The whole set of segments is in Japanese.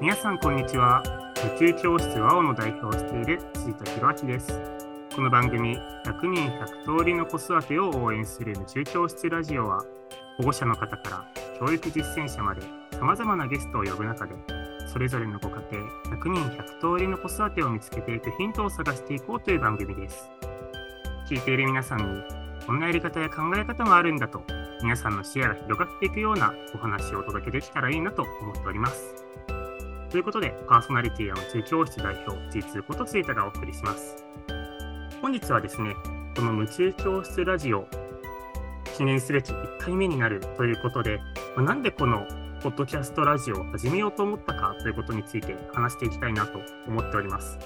皆さんこんにちは。宇宙教室ワオの代表をしている辻田博明です。この番組100人100通りの子育てを応援する宇宙教室ラジオは保護者の方から教育実践者まで様々なゲストを呼ぶ中でそれぞれのご家庭100人100通りの子育てを見つけていくヒントを探していこうという番組です。聞いている皆さんにこんなやり方や考え方もあるんだと皆さんの視野が広がっていくようなお話をお届けできたらいいなと思っております。ということで、パーソナリティは宇宙教室代表、G2 ことついたがお送りします。本日はですね、この夢中教室ラジオ、記念すべき1回目になるということで、ま、なんでこのポッドキャストラジオを始めようと思ったかということについて話していきたいなと思っております。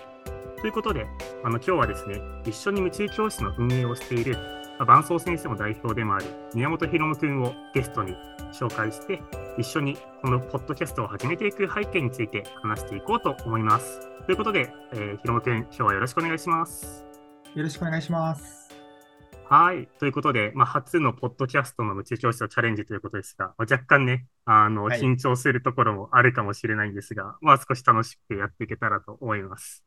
ということで、あの今日はですね、一緒に夢中教室の運営をしている伴奏先生の代表でもある宮本博夢君をゲストに紹介して、一緒にこのポッドキャストを始めていく背景について話していこうと思います。ということで、えー、ひろむくん、今日はよろしくお願いします。よろしくお願いします。はい。ということで、まあ、初のポッドキャストの夢中教室のチャレンジということですが、まあ、若干ね、あの、はい、緊張するところもあるかもしれないんですが、まあ、少し楽しくやっていけたらと思います。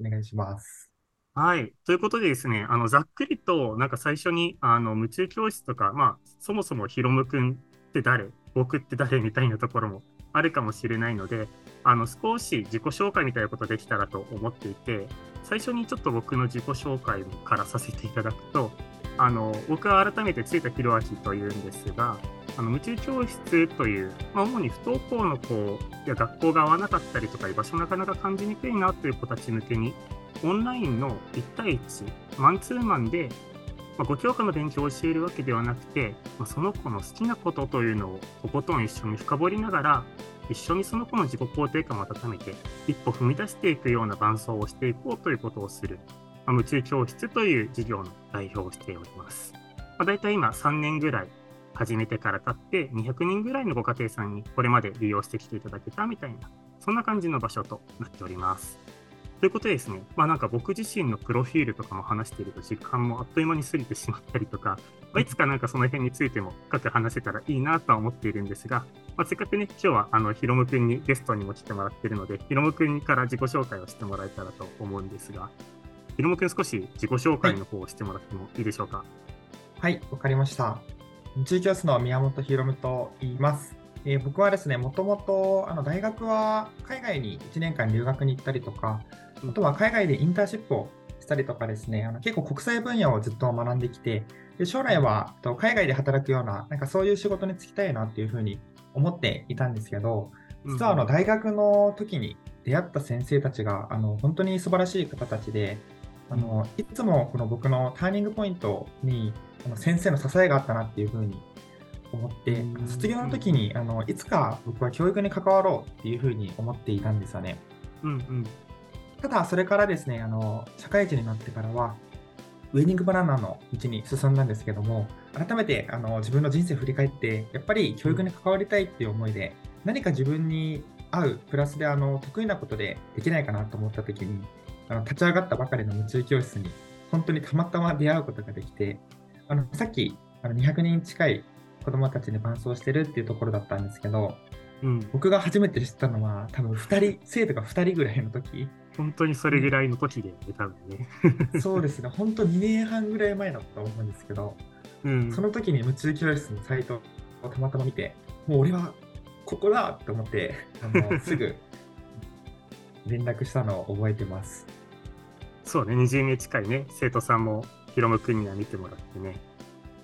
お願いします。はい。ということでですね、あの、ざっくりと、なんか最初に、あの、夢中教室とか、まあ、そもそもヒロムくんって誰？僕って誰みたいなところもあるかもしれないので、あの、少し自己紹介みたいなことできたらと思っていて、最初にちょっと僕の自己紹介からさせていただくと、あの、僕は改めてついたひろあきというんですが、あの、夢中教室という、まあ、主に不登校の子や学校が合わなかったりとか、居場所なかなか感じにくいなという子たち向けに、オンラインの1対1、マンツーマンで、まあ、5教科の勉強を教えるわけではなくて、まあ、その子の好きなことというのをとことん一緒に深掘りながら、一緒にその子の自己肯定感を温めて、一歩踏み出していくような伴奏をしていこうということをする、まあ、夢中教室という事業の代表をしております。まあ、大体今3年ぐらい始めてから経って200人ぐらいのご家庭さんにこれまで利用してきていただけたみたいな、そんな感じの場所となっております。ということでですね、まあなんか僕自身のプロフィールとかも話していると時間もあっという間に過ぎてしまったりとか、まあ、いつかなんかその辺についても深く話せたらいいなとは思っているんですが、まあ、せっかくね、今日はあのヒロム君にゲストにも来てもらっているので、ヒロム君から自己紹介をしてもらえたらと思うんですが、ヒロム君少し自己紹介の方をしてもらってもいいでしょうか？はい、わ、はい、かりました。中教室の宮本ひろむと言います。えー、僕はですね、もともとあの大学は海外に1年間留学に行ったりとか、あとは海外でインターンシップをしたりとかですね、あの結構国際分野をずっと学んできて、で将来は海外で働くような、なんかそういう仕事に就きたいなっていうふうに思っていたんですけど、実はあの大学の時に出会った先生たちがあの本当に素晴らしい方たちで、あのいつもこの僕のターニングポイントにあの先生の支えがあったなっていうふうに思って、卒業の時にあのいつか僕は教育に関わろうっていうふうに思っていたんですよね。うんうんただ、それからですね、あの、社会人になってからは、ウェディングプランナの道に進んだんですけども、改めてあの自分の人生を振り返って、やっぱり教育に関わりたいっていう思いで、何か自分に合う、プラスであの得意なことでできないかなと思った時に、あの立ち上がったばかりの夢中教室に、本当にたまたま出会うことができて、あのさっきあの200人近い子どもたちに伴走してるっていうところだったんですけど、うん、僕が初めて知ったのは多分2人 生徒が2人ぐらいの時本当にそれぐらいの時で、多分ね。そうですね、本当2年半ぐらい前だったと思うんですけど、うん、その時に夢中教室のサイトをたまたま見て、もう俺はここだと思って、あの すぐ連絡したのを覚えてます。そうね、20名近いね、生徒さんもヒロム君には見てもらってね。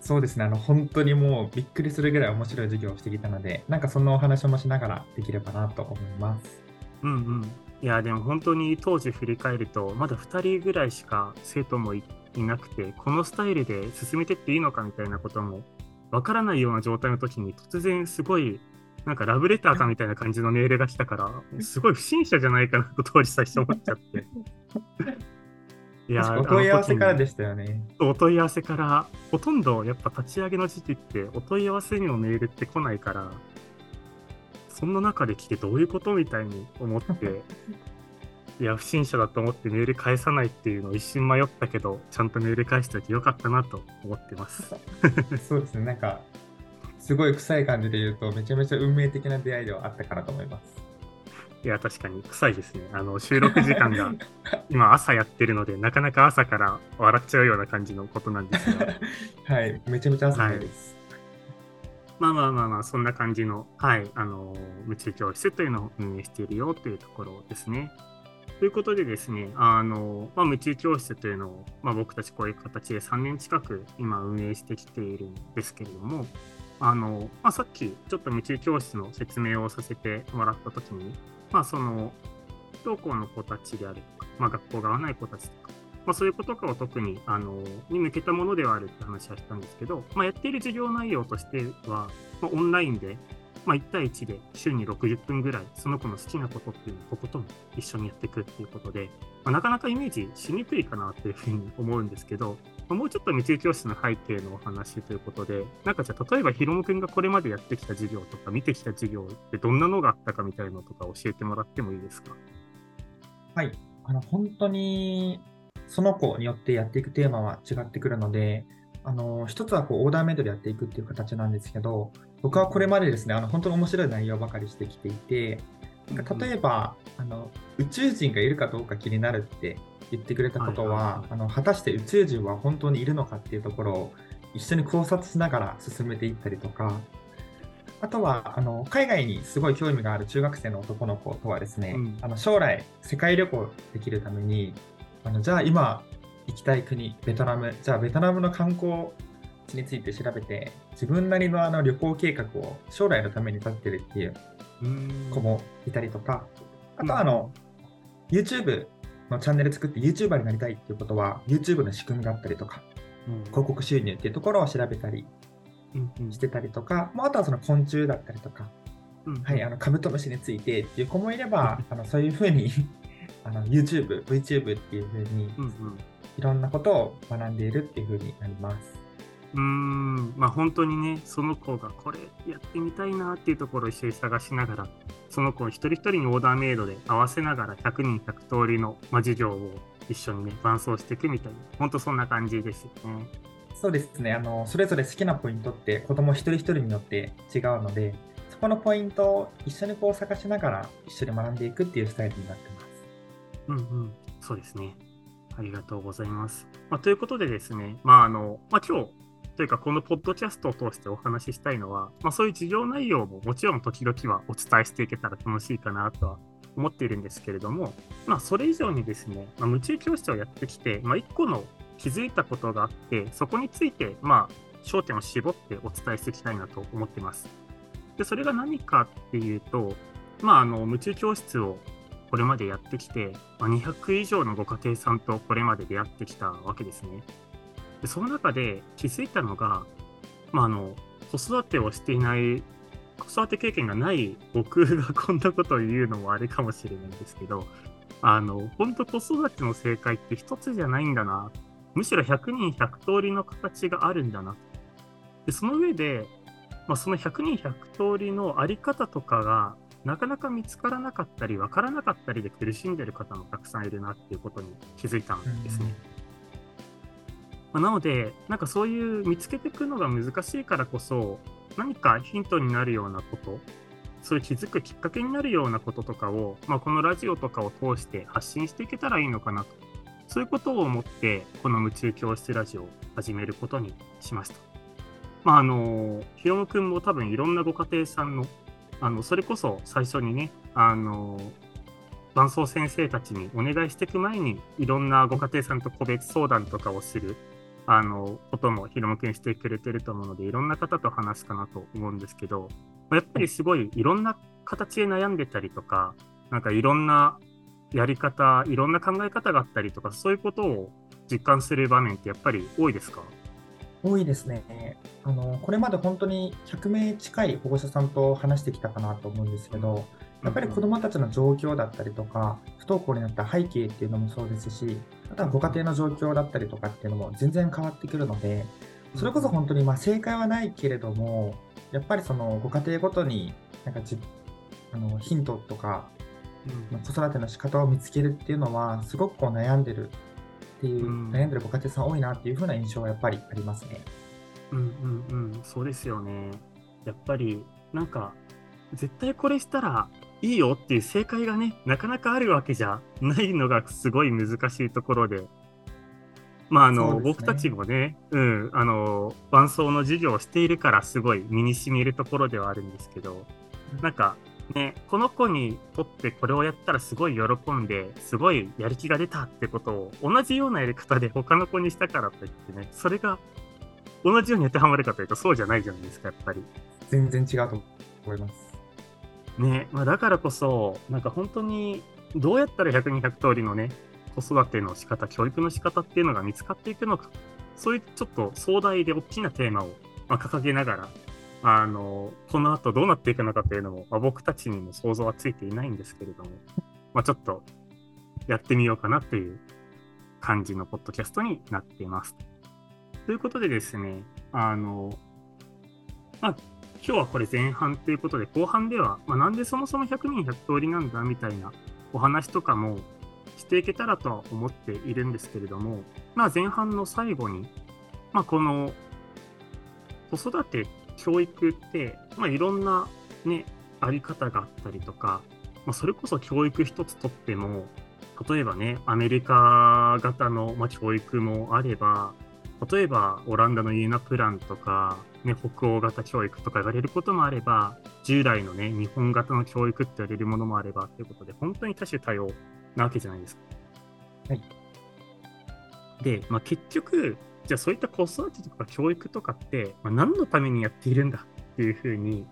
そうですね、あの本当にもうびっくりするぐらい面白い授業をしてきたので、なんかそのお話もしながらできればなと思います。うんうん。いや、でも本当に当時振り返ると、まだ2人ぐらいしか生徒もいなくて、このスタイルで進めてっていいのかみたいなこともわからないような状態の時に、突然すごい、なんかラブレターかみたいな感じのメールが来たから、すごい不審者じゃないかなと当時最初思っちゃって。いやお問い合わせからでしたよね。お問い合わせから、ほとんどやっぱ立ち上げの時期って、お問い合わせにもメールって来ないから、そんな中で来てどういうことみたいに思って、いや、不審者だと思ってメール返さないっていうのを一瞬迷ったけど、ちゃんとメール返しておいてよかったなと思ってます。そうですね、なんか、すごい臭い感じで言うと、めちゃめちゃ運命的な出会いではあったかなと思います。いや、確かに臭いですね。あの収録時間が 今朝やってるので、なかなか朝から笑っちゃうような感じのことなんですが。はい、めちゃめちゃ朝です。はい、まあまあまあまあ、そんな感じの、はい、あの、夢中教室というのを運営しているよというところですね。ということでですね、あの、まあ、夢中教室というのを、まあ、僕たちこういう形で3年近く今運営してきているんですけれども、あの、まあ、さっきちょっと夢中教室の説明をさせてもらったときに、まあ、その、不登校の子たちであるとか、まあ、学校が合わない子たちとか、まあ、そういうことかを特に、あの、に向けたものではあるって話はしたんですけど、まあ、やっている授業内容としては、まあ、オンラインで、まあ、1対1で週に60分ぐらい、その子の好きなことっていうのをとことん一緒にやっていくっていうことで、まあ、なかなかイメージしにくいかなというふうに思うんですけど、もうちょっと道教室の背景のお話ということで、なんかじゃあ例えばヒロム君がこれまでやってきた授業とか見てきた授業ってどんなのがあったかみたいなのとか教えてもらってもいいですか？はい、あの本当にその子によってやっていくテーマは違ってくるので、あの一つはこうオーダーメイドでやっていくっていう形なんですけど、僕はこれまでですね、あの本当に面白い内容ばかりしてきていて、なんか例えば、あの宇宙人がいるかどうか気になるって言ってくれたことは、あの果たして宇宙人は本当にいるのかっていうところを一緒に考察しながら進めていったりとか、あとはあの海外にすごい興味がある中学生の男の子とはですね、うん、あの将来世界旅行できるためにあのじゃあ今行きたい国、ベトナム、じゃあベトナムの観光地について調べて、自分なりのあの旅行計画を将来のために立ってるっていう子もいたりとか、あとはあの、うん、YouTube のチャンネル作って YouTuber になりたいっていうことは、YouTube の仕組みがあったりとか、うん、広告収入っていうところを調べたりしてたりとか、うん、あとはその昆虫だったりとか、はい、あのカブトムシについてっていう子もいれば、あのそういうふうに あの YouTube、VTube っていうふうに、いろんなことを学んでいるっていうふうになります。うん。まあ本当にねその子がこれやってみたいなっていうところを一緒に探しながらその子一人一人にオーダーメイドで合わせながら100人100通りの、まあ、授業を一緒にね伴走していくみたいな本当そんな感じですよね。そうですねあのそれぞれ好きなポイントって子ども一人一人によって違うのでそこのポイントを一緒にこう探しながら一緒に学んでいくっていうスタイルになってます。うんうんそうですね。ありがとうございます。まあ、ということでですね、まああのまあ、今日というか、このポッドキャストを通してお話ししたいのは、まあ、そういう事業内容ももちろん時々はお伝えしていけたら楽しいかなとは思っているんですけれども、まあ、それ以上にですね、まあ、夢中教室をやってきて、まあ、1個の気づいたことがあって、そこについて、まあ、焦点を絞ってお伝えしていきたいなと思ってます。で、それが何かっていうと、まあ、あの、夢中教室をこれまでやってきて、まあ、200以上のご家庭さんとこれまで出会ってきたわけですね。でその中で気づいたのが、まあ、あの子育てをしていない子育て経験がない僕がこんなことを言うのもあれかもしれないんですけどあの本当子育ての正解って一つじゃないんだな。むしろ100人100通りの形があるんだな。でその上で、まあ、その100人100通りのあり方とかがなかなか見つからなかったり分からなかったりで苦しんでる方もたくさんいるなっていうことに気づいたんですね。うん。まあ、なので、なんかそういう見つけていくのが難しいからこそ、何かヒントになるようなこと、そういう気づくきっかけになるようなこととかを、まあ、このラジオとかを通して発信していけたらいいのかなと、そういうことを思って、この夢中教室ラジオを始めることにしました。まあ、あの、ひろむくんも多分いろんなご家庭さんの、あの、それこそ最初にね、あの、伴走先生たちにお願いしていく前に、いろんなご家庭さんと個別相談とかをするあのこともひろむくんしてくれてると思うのでいろんな方と話すかなと思うんですけどやっぱりすごいいろんな形で悩んでたりとかなんかいろんなやり方いろんな考え方があったりとかそういうことを実感する場面ってやっぱり多いですか？多いですね。あのこれまで本当に100名近い保護者さんと話してきたかなと思うんですけど、やっぱり子どもたちの状況だったりとか、不登校になった背景っていうのもそうですし、あとはご家庭の状況だったりとかっていうのも全然変わってくるので、それこそ本当にま正解はないけれども、やっぱりそのご家庭ごとになんかじあのヒントとか、うん、子育ての仕方を見つけるっていうのは、すごくこう悩んでるっていう、うん、悩んでるご家庭さん多いなっていう風な印象はやっぱりありますね。うんうんうん、そうですよね。やっぱりなんか絶対これしたらいいよっていう正解がね、なかなかあるわけじゃないのがすごい難しいところで、まああの、ね、僕たちもね、うん、あの、伴奏の授業をしているからすごい身に染みるところではあるんですけど、なんかね、この子にとってこれをやったらすごい喜んで、すごいやる気が出たってことを同じようなやり方で他の子にしたからといってね、それが同じように当てはまるかというとそうじゃないじゃないですか、やっぱり。全然違うと思います。ね、まあ、だからこそ、なんか本当にどうやったら100人100通りのね、子育ての仕方、教育の仕方っていうのが見つかっていくのか、そういうちょっと壮大で大きなテーマを、まあ、掲げながら、あの、この後どうなっていくのかというのも、まあ、僕たちにも想像はついていないんですけれども、まあ、ちょっとやってみようかなという感じのポッドキャストになっています。ということでですね、あの、まあ、今日はこれ前半ということで、後半では、まあ、なんでそもそも100人100通りなんだみたいなお話とかもしていけたらとは思っているんですけれども、まあ、前半の最後に、まあ、この子育て、教育って、まあ、いろんな、ね、あり方があったりとか、まあ、それこそ教育一つとっても、例えばね、アメリカ型の、ま、教育もあれば、例えばオランダのユーナプランとか、ね、北欧型教育とか言われることもあれば、従来のね、日本型の教育って言われるものもあればということで、本当に多種多様なわけじゃないですか。はい。で、まあ、結局、じゃあそういった子育てとか教育とかって、まあ、何のためにやっているんだっていうふうに、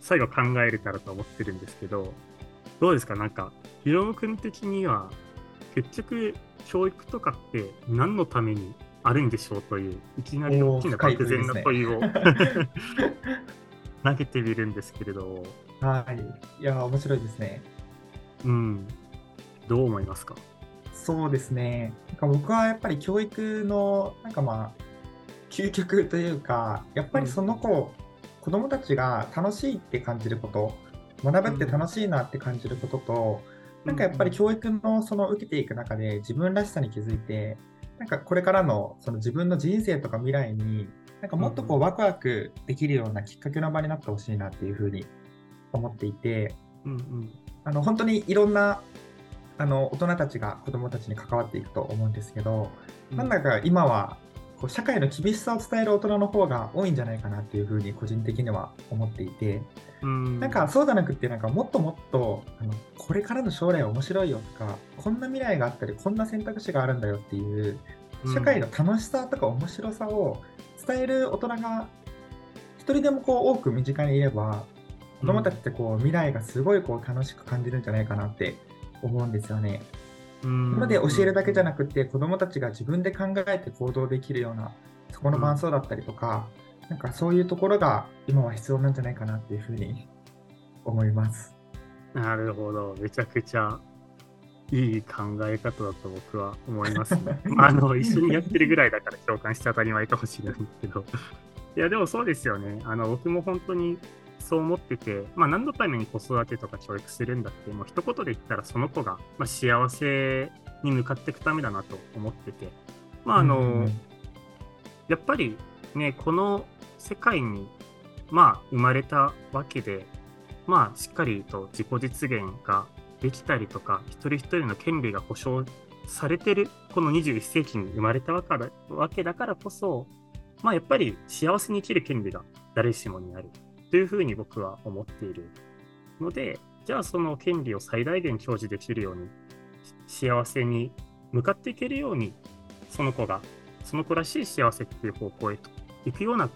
最後考えれたらと思ってるんですけど、どうですか？なんか、ヒロム君的には、結局、教育とかって何のためにあるんでしょうという、いきなり大きな漠然な問いを、ね、投げてみるんですけれど。はい。いや、面白いですね。うん。どう思いますか？そうですね。なんか僕はやっぱり教育の、なんかまあ、究極というか、やっぱりその子、うん、子供たちが楽しいって感じること、学ぶって楽しいなって感じることと、うん、なんかやっぱり教育のその受けていく中で自分らしさに気づいて、なんかこれからのその自分の人生とか未来になんかもっとこうワクワクできるようなきっかけの場になってほしいなっていうふうに思っていて、うんうん、あの本当にいろんなあの大人たちが子どもたちに関わっていくと思うんですけど、うん、なんだか今はこう社会の厳しさを伝える大人の方が多いんじゃないかなっていうふうに個人的には思っていて、うん、なんかそうじゃなくてなんかもっともっとあのこれからの将来面白いよとかこんな未来があったりこんな選択肢があるんだよっていう社会の楽しさとか面白さを伝える大人が一人でもこう多く身近にいれば子供たちってこう未来がすごいこう楽しく感じるんじゃないかなって思うんですよね。なので教えるだけじゃなくて子どもたちが自分で考えて行動できるようなそこの伴奏だったりとか、うん、なんかそういうところが今は必要なんじゃないかなっていうふうに思います。なるほど、めちゃくちゃいい考え方だと僕は思いますね。あの一緒にやってるぐらいだから共感して当たり前かもしれないんですけど。いや、でもそうですよね。あの僕も本当にそう思ってて、まあ、何のために子育てとか教育するんだって、もう一言で言ったらその子が、まあ、幸せに向かっていくためだなと思ってて、まああの、うん、やっぱりね、この世界に、まあ、生まれたわけで、まあ、しっかりと自己実現ができたりとか、一人一人の権利が保障されてる、この21世紀に生まれたわけだからこそ、まあ、やっぱり幸せに生きる権利が誰しもにある。というふうに僕は思っているので、じゃあその権利を最大限享受できるように、幸せに向かっていけるように、その子が、その子らしい幸せっていう方向へと行くような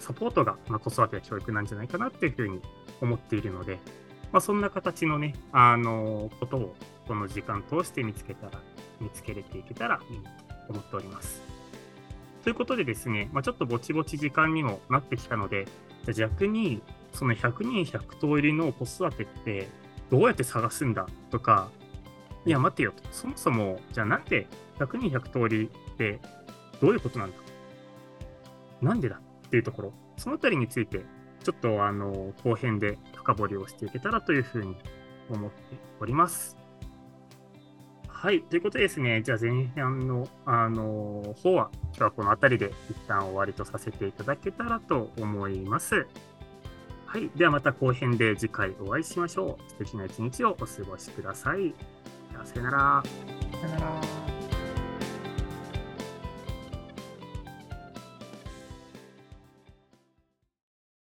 サポートが、まあ、子育てや教育なんじゃないかなっていうふうに思っているので、まあ、そんな形のね、あのことをこの時間通して見つけたら、見つけれていけたらいいと思っております。ということでですね、まあ、ちょっとぼちぼち時間にもなってきたので、逆に、その100人100通りの子育てってどうやって探すんだとか、いや、待てよと。そもそも、じゃあなんで100人100通りってどういうことなんだなんでだっていうところ、そのあたりについて、ちょっとあの後編で深掘りをしていけたらというふうに思っております。はい。ということですね、じゃあ前半の、あの方は、今日はこの辺りで一旦終わりとさせていただけたらと思います。はい。ではまた後編で次回お会いしましょう。素敵な一日をお過ごしください。さよなら。さよなら。